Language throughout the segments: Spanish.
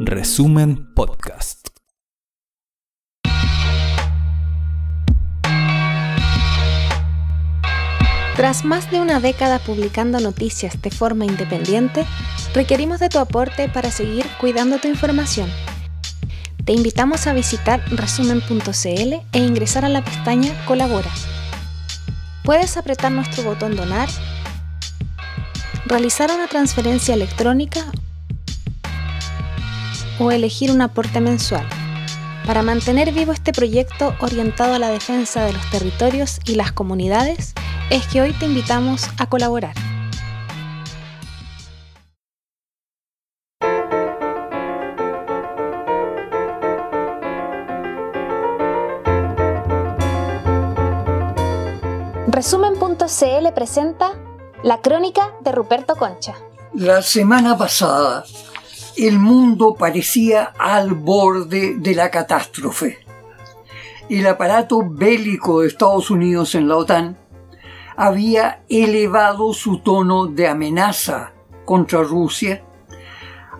Resumen Podcast. Tras más de una década publicando noticias de forma independiente, requerimos de tu aporte para seguir cuidando tu información. Te invitamos a visitar resumen.cl e ingresar a la pestaña Colabora. Puedes apretar nuestro botón Donar, realizar una transferencia electrónica o elegir un aporte mensual para mantener vivo este proyecto orientado a la defensa de los territorios y las comunidades es que hoy te invitamos a colaborar. Resumen.cl presenta la crónica de Ruperto Concha. La semana pasada el mundo parecía al borde de la catástrofe. El aparato bélico de Estados Unidos en la OTAN había elevado su tono de amenaza contra Rusia,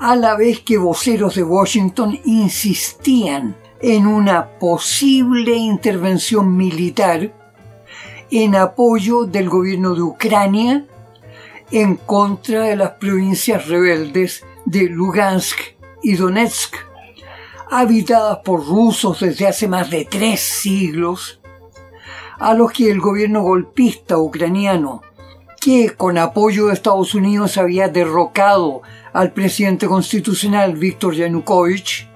a la vez que voceros de Washington insistían en una posible intervención militar en apoyo del gobierno de Ucrania en contra de las provincias rebeldes de Lugansk y Donetsk, habitadas por rusos desde hace más de tres siglos, a los que el gobierno golpista ucraniano, que con apoyo de Estados Unidos había derrocado al presidente constitucional Víctor Yanukovych,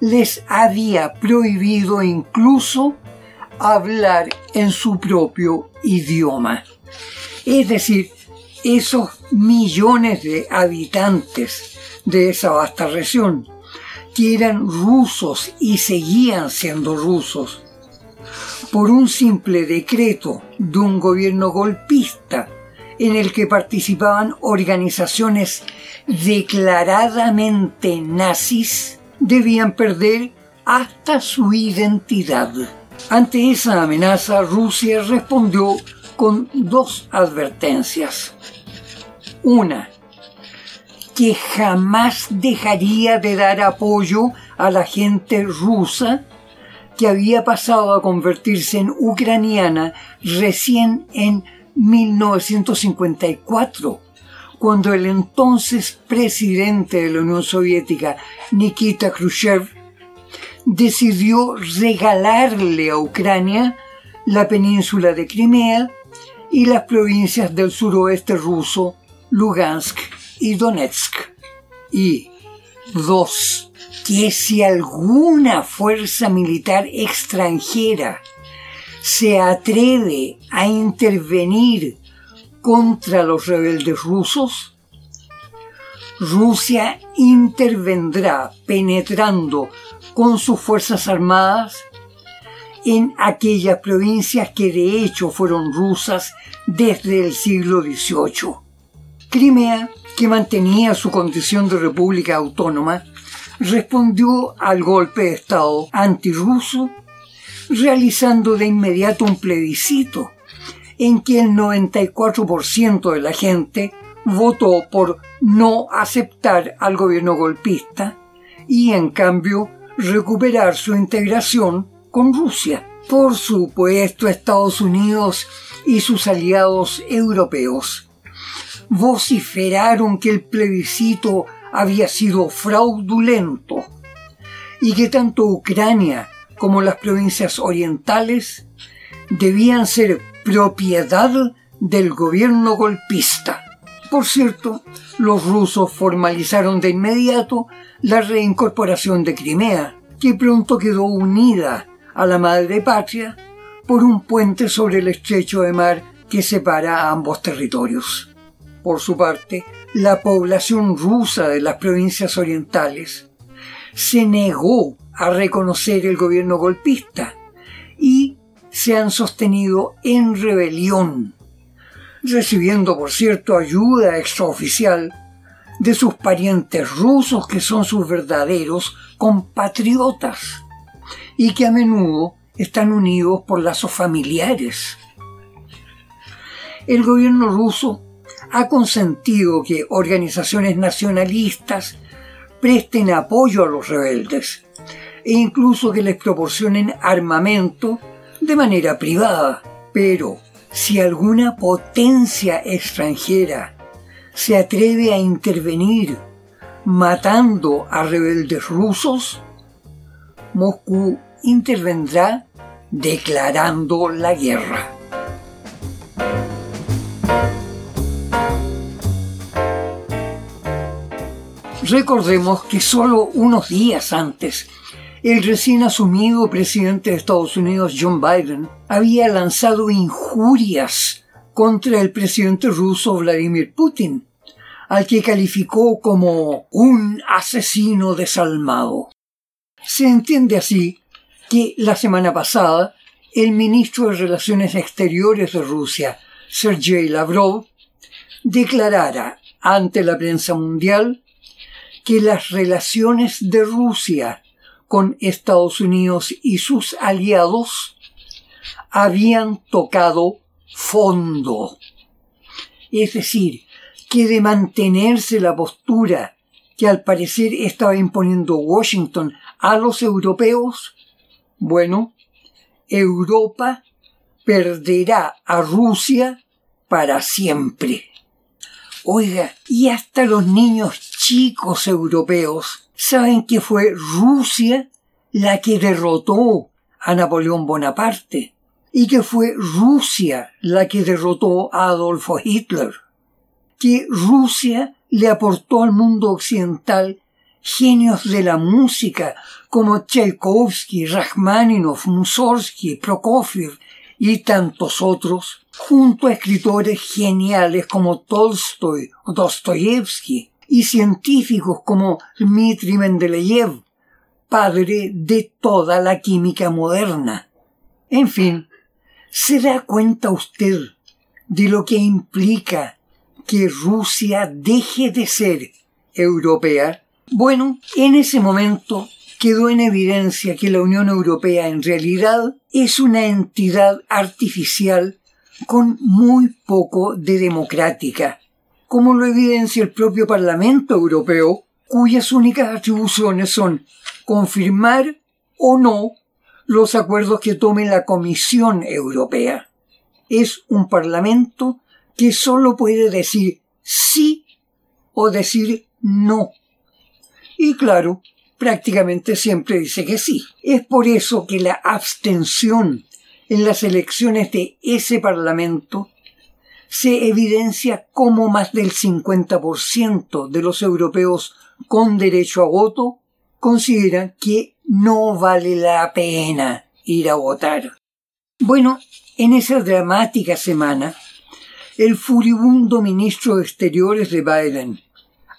les había prohibido incluso hablar en su propio idioma. Es decir, esos millones de habitantes de esa vasta región, que eran rusos y seguían siendo rusos, por un simple decreto de un gobierno golpista en el que participaban organizaciones declaradamente nazis, debían perder hasta su identidad. Ante esa amenaza, Rusia respondió con dos advertencias. Una, que jamás dejaría de dar apoyo a la gente rusa que había pasado a convertirse en ucraniana recién en 1954, cuando el entonces presidente de la Unión Soviética, Nikita Khrushchev, decidió regalarle a Ucrania la península de Crimea y las provincias del suroeste ruso Lugansk y Donetsk. Y dos, que si alguna fuerza militar extranjera se atreve a intervenir contra los rebeldes rusos, Rusia intervendrá penetrando con sus fuerzas armadas en aquellas provincias que de hecho fueron rusas desde el siglo XVIII. Crimea, que mantenía su condición de república autónoma, respondió al golpe de Estado antirruso realizando de inmediato un plebiscito en que el 94% de la gente votó por no aceptar al gobierno golpista y en cambio recuperar su integración con Rusia. Por supuesto, Estados Unidos y sus aliados europeos vociferaron que el plebiscito había sido fraudulento y que tanto Ucrania como las provincias orientales debían ser propiedad del gobierno golpista. Por cierto, los rusos formalizaron de inmediato la reincorporación de Crimea, que pronto quedó unida a la madre patria por un puente sobre el estrecho de mar que separa ambos territorios. Por su parte, la población rusa de las provincias orientales se negó a reconocer el gobierno golpista y se han sostenido en rebelión, recibiendo, por cierto, ayuda extraoficial de sus parientes rusos que son sus verdaderos compatriotas y que a menudo están unidos por lazos familiares. El gobierno ruso ha consentido que organizaciones nacionalistas presten apoyo a los rebeldes e incluso que les proporcionen armamento de manera privada. Pero si alguna potencia extranjera se atreve a intervenir matando a rebeldes rusos, Moscú intervendrá declarando la guerra. Recordemos que solo unos días antes, el recién asumido presidente de Estados Unidos, John Biden, había lanzado injurias contra el presidente ruso Vladimir Putin, al que calificó como un asesino desalmado. Se entiende así que la semana pasada el ministro de Relaciones Exteriores de Rusia, Sergei Lavrov, declarara ante la prensa mundial que las relaciones de Rusia con Estados Unidos y sus aliados habían tocado fondo. Es decir, que de mantenerse la postura que al parecer estaba imponiendo Washington a los europeos, bueno, Europa perderá a Rusia para siempre. Oiga, y hasta los niños chicos europeos saben que fue Rusia la que derrotó a Napoleón Bonaparte y que fue Rusia la que derrotó a Adolfo Hitler, que Rusia le aportó al mundo occidental genios de la música como Tchaikovsky, Rachmaninoff, Mussorgsky, Prokofiev y tantos otros, junto a escritores geniales como Tolstoy o Dostoyevsky y científicos como Dmitri Mendeleev, padre de toda la química moderna. En fin, ¿se da cuenta usted de lo que implica que Rusia deje de ser europea? Bueno, en ese momento quedó en evidencia que la Unión Europea en realidad es una entidad artificial con muy poco de democrática, como lo evidencia el propio Parlamento Europeo, cuyas únicas atribuciones son confirmar o no los acuerdos que tome la Comisión Europea. Es un Parlamento que solo puede decir sí o decir no. Y claro, prácticamente siempre dice que sí. Es por eso que la abstención en las elecciones de ese Parlamento se evidencia como más del 50% de los europeos con derecho a voto consideran que no vale la pena ir a votar. Bueno, en esa dramática semana, el furibundo ministro de Exteriores de Biden,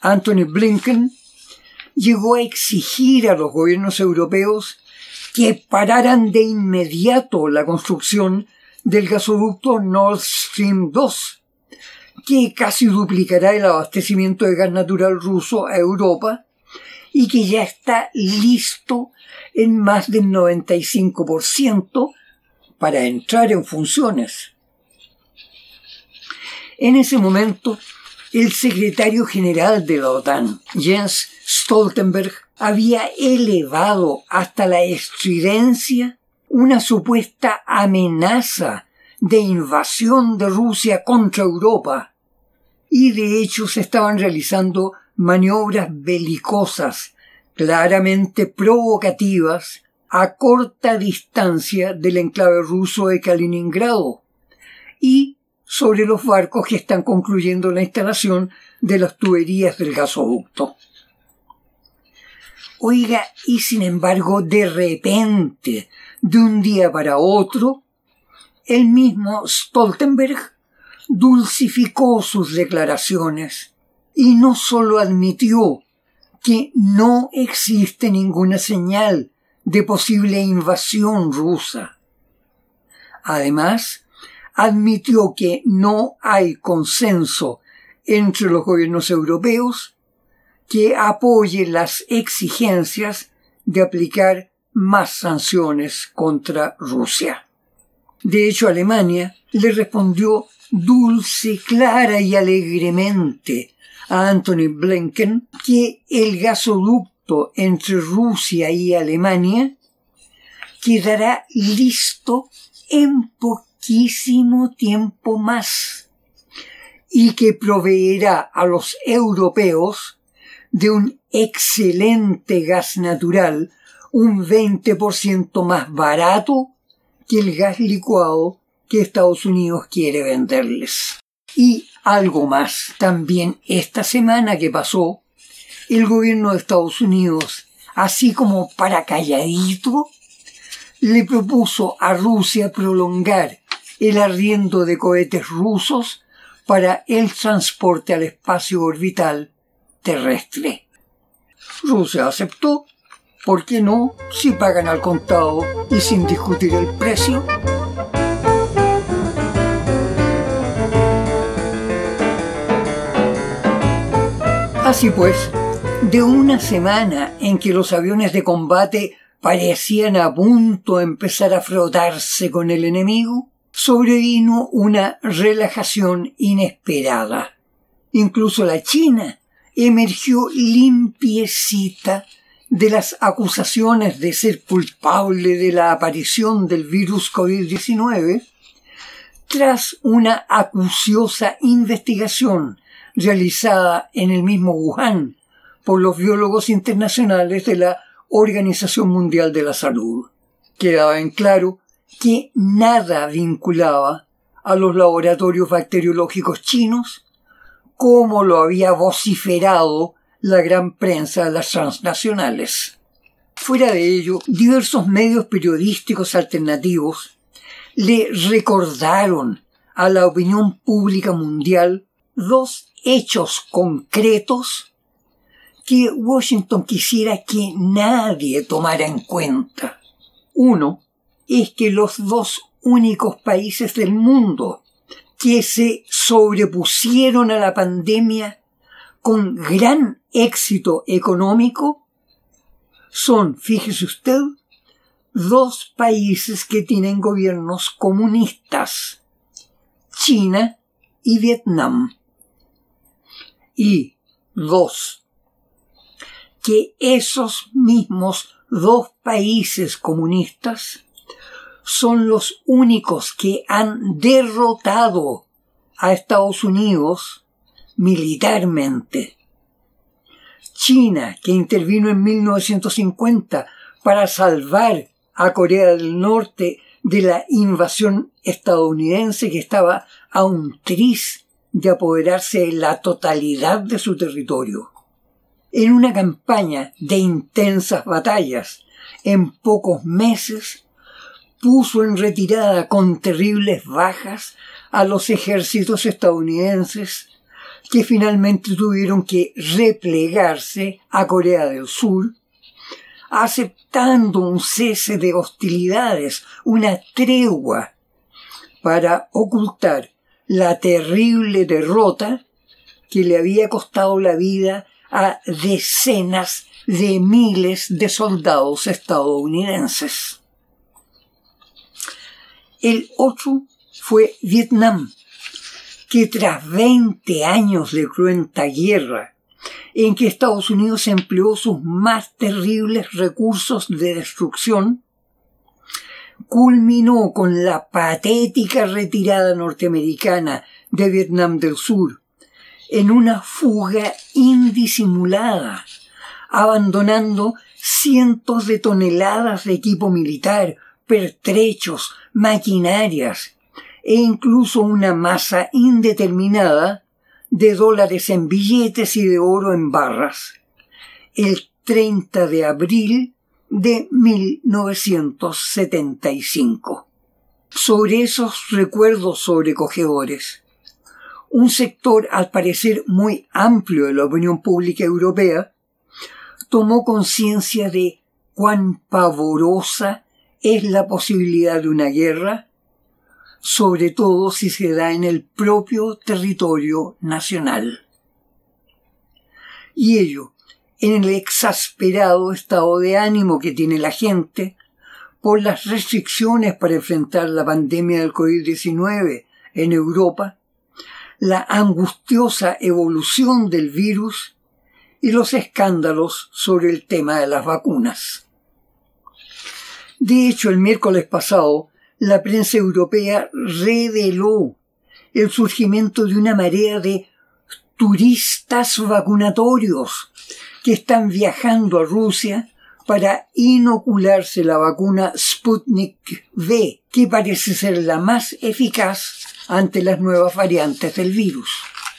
Anthony Blinken, llegó a exigir a los gobiernos europeos que pararan de inmediato la construcción del gasoducto Nord Stream 2, que casi duplicará el abastecimiento de gas natural ruso a Europa y que ya está listo en más del 95% para entrar en funciones. En ese momento, el secretario general de la OTAN, Jens Stoltenberg, había elevado hasta la estridencia una supuesta amenaza de invasión de Rusia contra Europa. Y de hecho se estaban realizando maniobras belicosas claramente provocativas a corta distancia del enclave ruso de Kaliningrado y sobre los barcos que están concluyendo la instalación de las tuberías del gasoducto. Oiga, y sin embargo, de repente, de un día para otro, el mismo Stoltenberg dulcificó sus declaraciones y no sólo admitió que no existe ninguna señal de posible invasión rusa. Además, admitió que no hay consenso entre los gobiernos europeos que apoye las exigencias de aplicar más sanciones contra Rusia. De hecho, Alemania le respondió dulce, clara y alegremente a Anthony Blinken que el gasoducto entre Rusia y Alemania quedará listo en poquísimo tiempo más y que proveerá a los europeos de un excelente gas natural un 20% más barato que el gas licuado que Estados Unidos quiere venderles. Y algo más, también esta semana que pasó, el gobierno de Estados Unidos, así como para calladito, le propuso a Rusia prolongar el arriendo de cohetes rusos para el transporte al espacio orbital terrestre. Rusia aceptó, ¿por qué no? Si pagan al contado y sin discutir el precio. Así pues, de una semana en que los aviones de combate parecían a punto de empezar a frotarse con el enemigo, sobrevino una relajación inesperada. Incluso la China emergió limpiecita de las acusaciones de ser culpable de la aparición del virus COVID-19 tras una acuciosa investigación realizada en el mismo Wuhan por los biólogos internacionales de la Organización Mundial de la Salud. Quedaba en claro que nada vinculaba a los laboratorios bacteriológicos chinos como lo había vociferado la gran prensa de las transnacionales. Fuera de ello, diversos medios periodísticos alternativos le recordaron a la opinión pública mundial dos hechos concretos que Washington quisiera que nadie tomara en cuenta. Uno es que los dos únicos países del mundo que se sobrepusieron a la pandemia con gran éxito económico son, fíjese usted, dos países que tienen gobiernos comunistas, China y Vietnam. Y dos, que esos mismos dos países comunistas son los únicos que han derrotado a Estados Unidos militarmente. China, que intervino en 1950 para salvar a Corea del Norte de la invasión estadounidense que estaba a un tris de apoderarse de la totalidad de su territorio. En una campaña de intensas batallas, en pocos meses, puso en retirada con terribles bajas a los ejércitos estadounidenses que finalmente tuvieron que replegarse a Corea del Sur, aceptando un cese de hostilidades, una tregua, para ocultar la terrible derrota que le había costado la vida a decenas de miles de soldados estadounidenses. El otro fue Vietnam, que tras 20 años de cruenta guerra, en que Estados Unidos empleó sus más terribles recursos de destrucción, culminó con la patética retirada norteamericana de Vietnam del Sur en una fuga indisimulada, abandonando cientos de toneladas de equipo militar, pertrechos, maquinarias e incluso una masa indeterminada de dólares en billetes y de oro en barras. El 30 de abril de 1975. Sobre esos recuerdos sobrecogedores, un sector al parecer muy amplio de la opinión pública europea tomó conciencia de cuán pavorosa es la posibilidad de una guerra, sobre todo si se da en el propio territorio nacional. Y ello en el exasperado estado de ánimo que tiene la gente por las restricciones para enfrentar la pandemia del COVID-19 en Europa, la angustiosa evolución del virus y los escándalos sobre el tema de las vacunas. De hecho, el miércoles pasado, la prensa europea reveló el surgimiento de una marea de turistas vacunatorios que están viajando a Rusia para inocularse la vacuna Sputnik V, que parece ser la más eficaz ante las nuevas variantes del virus.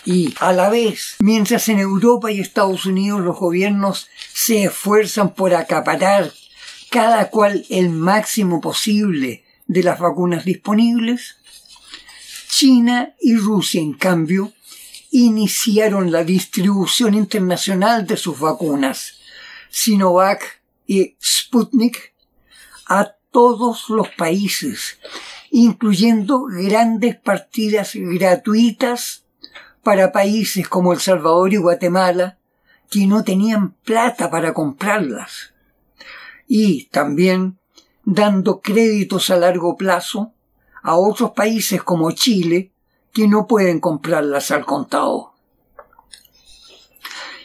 Y a la vez, mientras en Europa y Estados Unidos los gobiernos se esfuerzan por acaparar cada cual el máximo posible de las vacunas disponibles, China y Rusia, en cambio, iniciaron la distribución internacional de sus vacunas, Sinovac y Sputnik, a todos los países, incluyendo grandes partidas gratuitas para países como El Salvador y Guatemala, que no tenían plata para comprarlas. Y también dando créditos a largo plazo a otros países como Chile, que no pueden comprarlas al contado.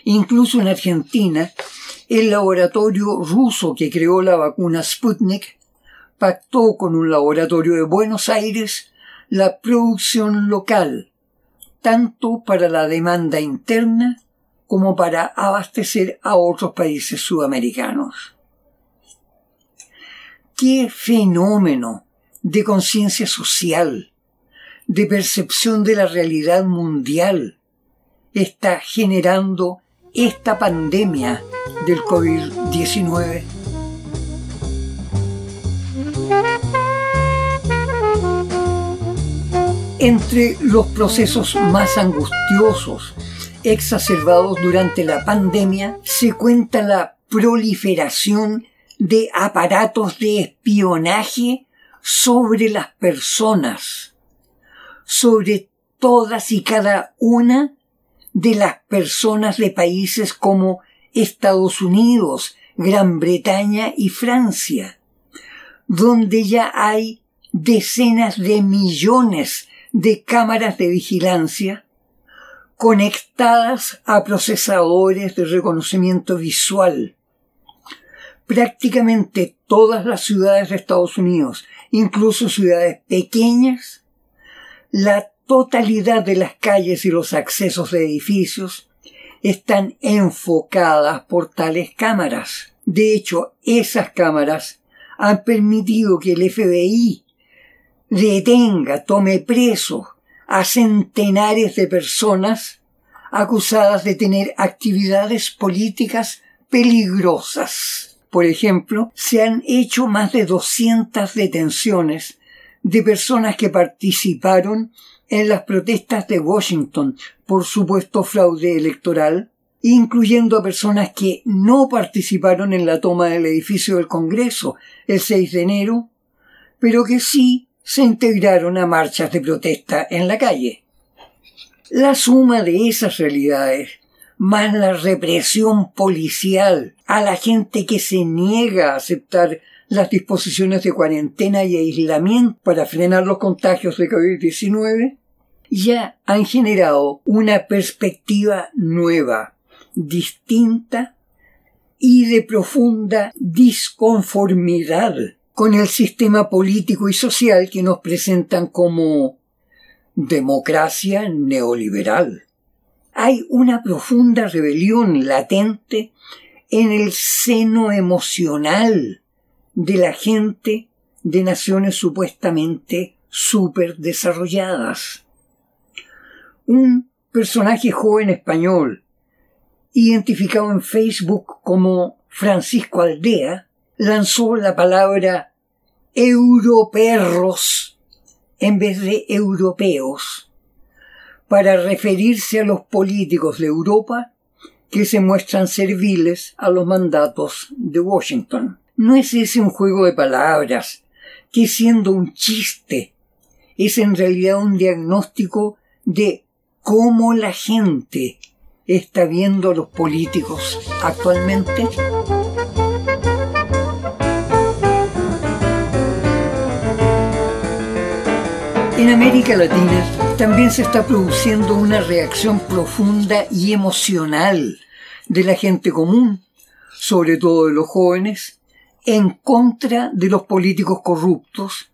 Incluso en Argentina, el laboratorio ruso que creó la vacuna Sputnik pactó con un laboratorio de Buenos Aires la producción local, tanto para la demanda interna como para abastecer a otros países sudamericanos. ¡Qué fenómeno de conciencia social! de percepción de la realidad mundial está generando esta pandemia del COVID-19. Entre los procesos más angustiosos exacerbados durante la pandemia se cuenta la proliferación de aparatos de espionaje sobre las personas sobre todas y cada una de las personas de países como Estados Unidos, Gran Bretaña y Francia, donde ya hay decenas de millones de cámaras de vigilancia conectadas a procesadores de reconocimiento visual. Prácticamente todas las ciudades de Estados Unidos, incluso ciudades pequeñas, la totalidad de las calles y los accesos de edificios están enfocadas por tales cámaras. De hecho, esas cámaras han permitido que el FBI detenga, tome preso a centenares de personas acusadas de tener actividades políticas peligrosas. Por ejemplo, se han hecho más de 200 detenciones de personas que participaron en las protestas de Washington por supuesto fraude electoral, incluyendo a personas que no participaron en la toma del edificio del Congreso el 6 de enero, pero que sí se integraron a marchas de protesta en la calle. La suma de esas realidades, más la represión policial a la gente que se niega a aceptar las disposiciones de cuarentena y aislamiento para frenar los contagios de COVID-19 ya han generado una perspectiva nueva, distinta y de profunda disconformidad con el sistema político y social que nos presentan como democracia neoliberal. Hay una profunda rebelión latente en el seno emocional de la gente de naciones supuestamente súper desarrolladas. Un personaje joven español, identificado en Facebook como Francisco Aldea, lanzó la palabra europerros en vez de europeos para referirse a los políticos de Europa que se muestran serviles a los mandatos de Washington. ¿No es ese un juego de palabras que siendo un chiste es en realidad un diagnóstico de cómo la gente está viendo a los políticos actualmente? En América Latina también se está produciendo una reacción profunda y emocional de la gente común, sobre todo de los jóvenes, en contra de los políticos corruptos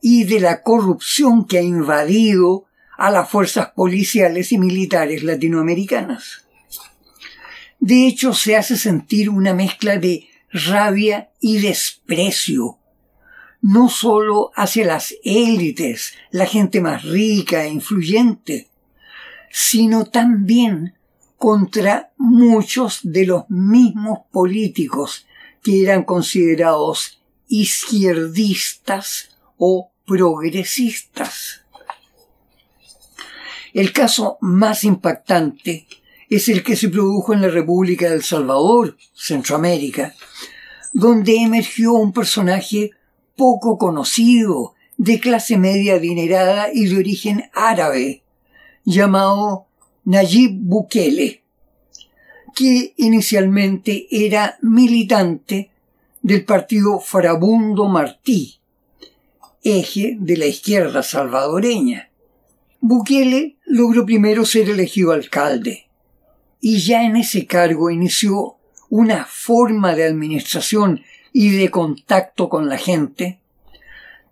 y de la corrupción que ha invadido a las fuerzas policiales y militares latinoamericanas. De hecho, se hace sentir una mezcla de rabia y desprecio, no solo hacia las élites, la gente más rica e influyente, sino también contra muchos de los mismos políticos que eran considerados izquierdistas o progresistas. El caso más impactante es el que se produjo en la República del Salvador, Centroamérica, donde emergió un personaje poco conocido, de clase media adinerada y de origen árabe, llamado Nayib Bukele, que inicialmente era militante del partido Farabundo Martí, eje de la izquierda salvadoreña. Bukele logró primero ser elegido alcalde y ya en ese cargo inició una forma de administración y de contacto con la gente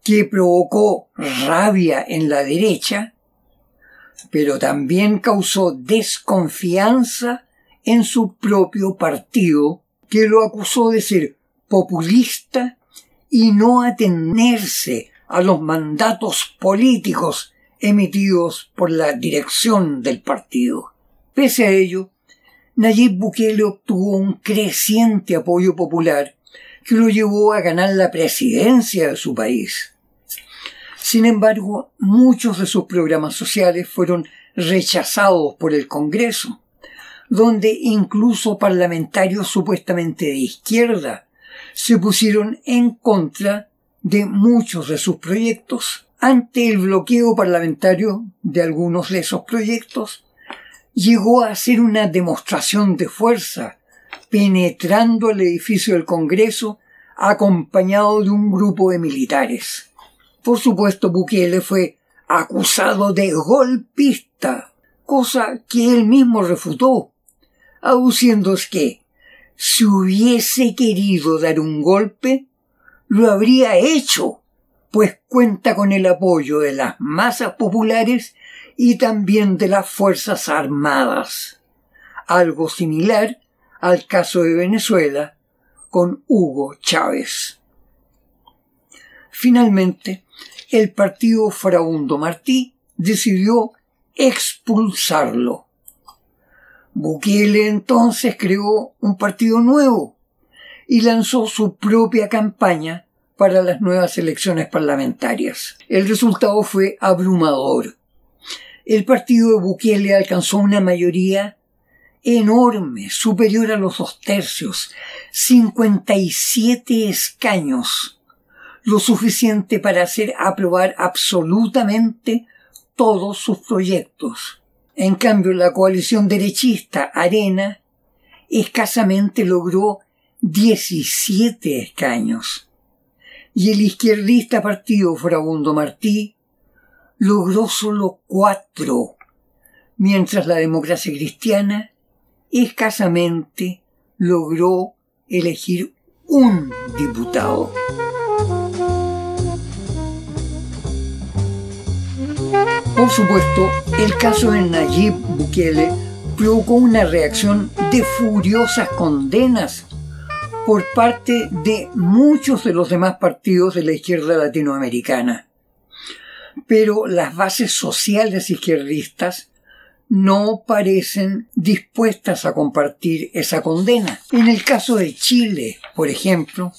que provocó rabia en la derecha, pero también causó desconfianza en su propio partido, que lo acusó de ser populista y no atenerse a los mandatos políticos emitidos por la dirección del partido. Pese a ello, Nayib Bukele obtuvo un creciente apoyo popular que lo llevó a ganar la presidencia de su país. Sin embargo, muchos de sus programas sociales fueron rechazados por el Congreso, donde incluso parlamentarios supuestamente de izquierda se pusieron en contra de muchos de sus proyectos. Ante el bloqueo parlamentario de algunos de esos proyectos, llegó a hacer una demostración de fuerza, penetrando el edificio del Congreso acompañado de un grupo de militares. Por supuesto, Bukele fue acusado de golpista, cosa que él mismo refutó, aduciendo que si hubiese querido dar un golpe, lo habría hecho, pues cuenta con el apoyo de las masas populares y también de las Fuerzas Armadas. Algo similar al caso de Venezuela con Hugo Chávez. Finalmente, el partido Fraundo Martí decidió expulsarlo. Bukele entonces creó un partido nuevo y lanzó su propia campaña para las nuevas elecciones parlamentarias. El resultado fue abrumador el partido de Bukele alcanzó una mayoría enorme, superior a los dos tercios, 57 escaños, lo suficiente para hacer aprobar absolutamente todos sus proyectos. En cambio, la coalición derechista Arena escasamente logró 17 escaños. Y el izquierdista partido Frabundo Martí logró solo cuatro, mientras la democracia cristiana escasamente logró elegir un diputado. Por supuesto, el caso de Nayib Bukele provocó una reacción de furiosas condenas por parte de muchos de los demás partidos de la izquierda latinoamericana pero las bases sociales izquierdistas no parecen dispuestas a compartir esa condena. En el caso de Chile, por ejemplo,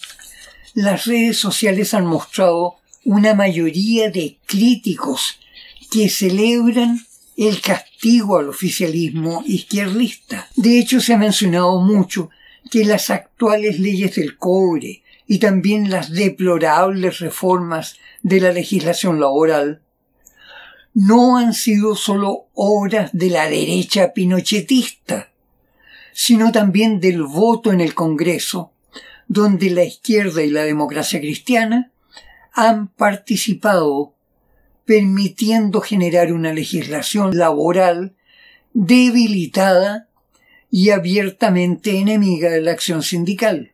las redes sociales han mostrado una mayoría de críticos que celebran el castigo al oficialismo izquierdista. De hecho, se ha mencionado mucho que las actuales leyes del cobre y también las deplorables reformas de la legislación laboral no han sido solo obras de la derecha pinochetista, sino también del voto en el Congreso, donde la izquierda y la democracia cristiana han participado, permitiendo generar una legislación laboral debilitada y abiertamente enemiga de la acción sindical.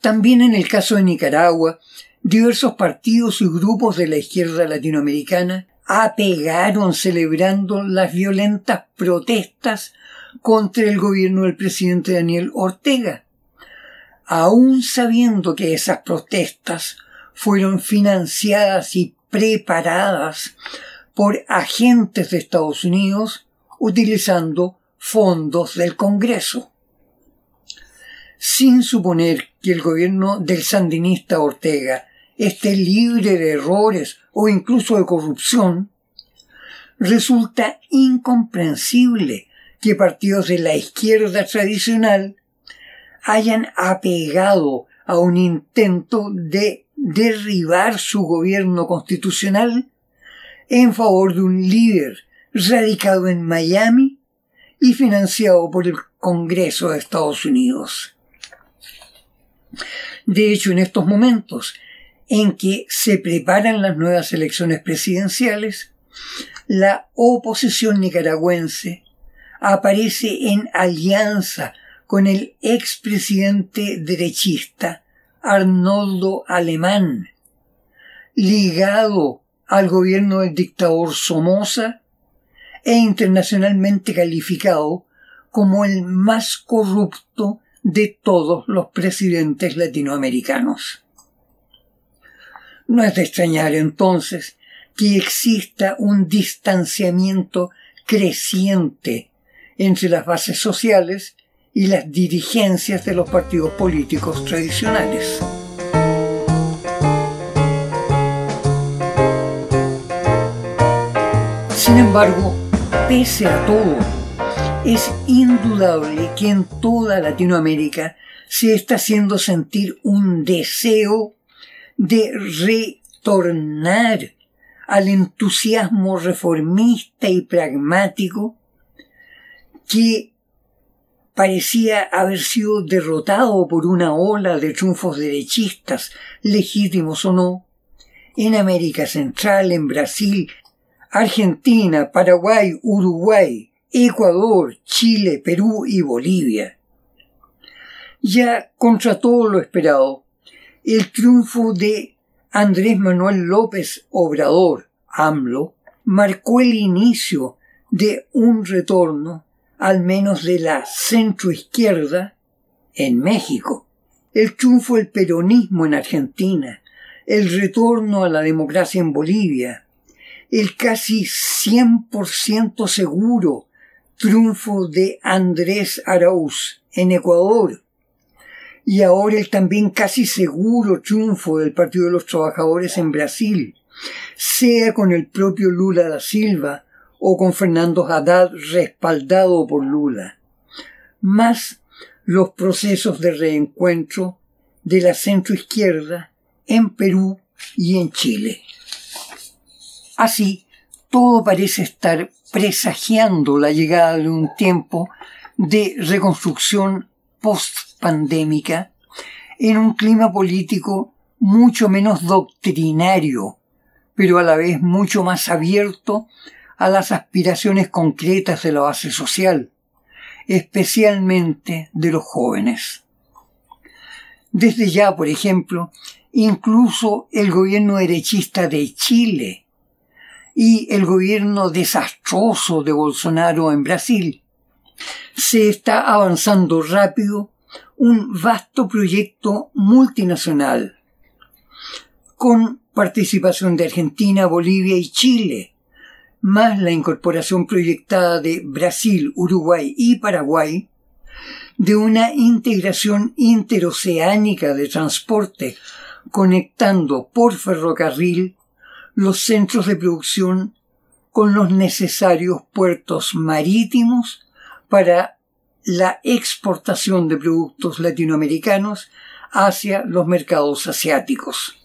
También en el caso de Nicaragua, diversos partidos y grupos de la izquierda latinoamericana apegaron celebrando las violentas protestas contra el gobierno del presidente Daniel Ortega, aun sabiendo que esas protestas fueron financiadas y preparadas por agentes de Estados Unidos utilizando fondos del Congreso. Sin suponer que el gobierno del sandinista Ortega esté libre de errores o incluso de corrupción, resulta incomprensible que partidos de la izquierda tradicional hayan apegado a un intento de derribar su gobierno constitucional en favor de un líder radicado en Miami y financiado por el Congreso de Estados Unidos. De hecho, en estos momentos en que se preparan las nuevas elecciones presidenciales, la oposición nicaragüense aparece en alianza con el expresidente derechista Arnoldo Alemán, ligado al gobierno del dictador Somoza e internacionalmente calificado como el más corrupto de todos los presidentes latinoamericanos. No es de extrañar entonces que exista un distanciamiento creciente entre las bases sociales y las dirigencias de los partidos políticos tradicionales. Sin embargo, pese a todo, es indudable que en toda Latinoamérica se está haciendo sentir un deseo de retornar al entusiasmo reformista y pragmático que parecía haber sido derrotado por una ola de triunfos derechistas, legítimos o no, en América Central, en Brasil, Argentina, Paraguay, Uruguay, Ecuador, Chile, Perú y Bolivia. Ya contra todo lo esperado, el triunfo de Andrés Manuel López Obrador, AMLO, marcó el inicio de un retorno al menos de la centroizquierda, en México. El triunfo del peronismo en Argentina, el retorno a la democracia en Bolivia, el casi 100% seguro triunfo de Andrés Arauz en Ecuador, y ahora el también casi seguro triunfo del Partido de los Trabajadores en Brasil, sea con el propio Lula da Silva o con Fernando Haddad respaldado por Lula, más los procesos de reencuentro de la centroizquierda en Perú y en Chile. Así, todo parece estar presagiando la llegada de un tiempo de reconstrucción post-pandémica en un clima político mucho menos doctrinario, pero a la vez mucho más abierto a las aspiraciones concretas de la base social, especialmente de los jóvenes. Desde ya, por ejemplo, incluso el gobierno derechista de Chile y el gobierno desastroso de Bolsonaro en Brasil, se está avanzando rápido un vasto proyecto multinacional con participación de Argentina, Bolivia y Chile, más la incorporación proyectada de Brasil, Uruguay y Paraguay, de una integración interoceánica de transporte conectando por ferrocarril los centros de producción con los necesarios puertos marítimos para la exportación de productos latinoamericanos hacia los mercados asiáticos.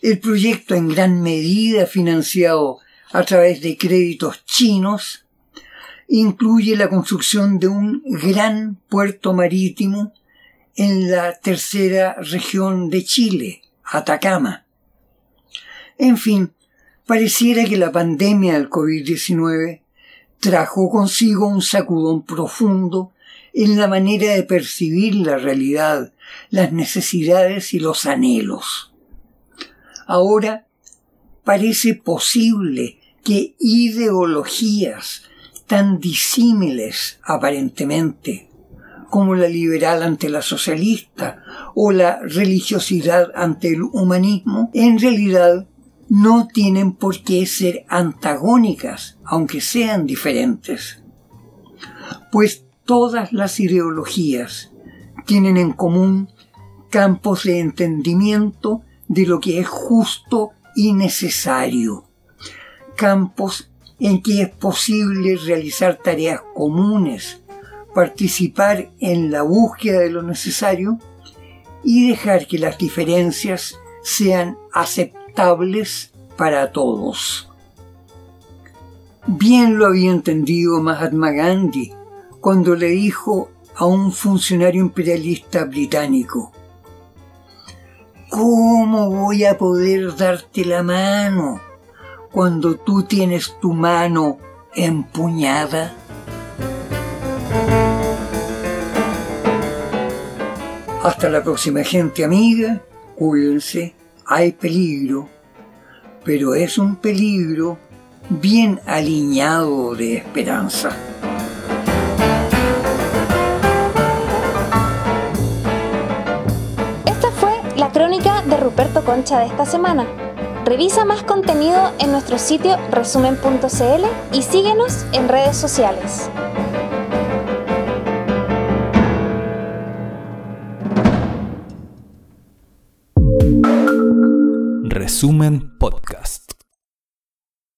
El proyecto en gran medida financiado a través de créditos chinos, incluye la construcción de un gran puerto marítimo en la tercera región de Chile, Atacama. En fin, pareciera que la pandemia del COVID-19 trajo consigo un sacudón profundo en la manera de percibir la realidad, las necesidades y los anhelos. Ahora parece posible que ideologías tan disímiles aparentemente como la liberal ante la socialista o la religiosidad ante el humanismo, en realidad no tienen por qué ser antagónicas, aunque sean diferentes. Pues todas las ideologías tienen en común campos de entendimiento de lo que es justo y necesario, campos en que es posible realizar tareas comunes, participar en la búsqueda de lo necesario y dejar que las diferencias sean para todos. Bien lo había entendido Mahatma Gandhi cuando le dijo a un funcionario imperialista británico, ¿Cómo voy a poder darte la mano cuando tú tienes tu mano empuñada? Hasta la próxima gente amiga, cuídense, hay peligro, pero es un peligro bien alineado de esperanza. Esta fue la crónica de Ruperto Concha de esta semana. Revisa más contenido en nuestro sitio resumen.cl y síguenos en redes sociales. Resumen Podcast.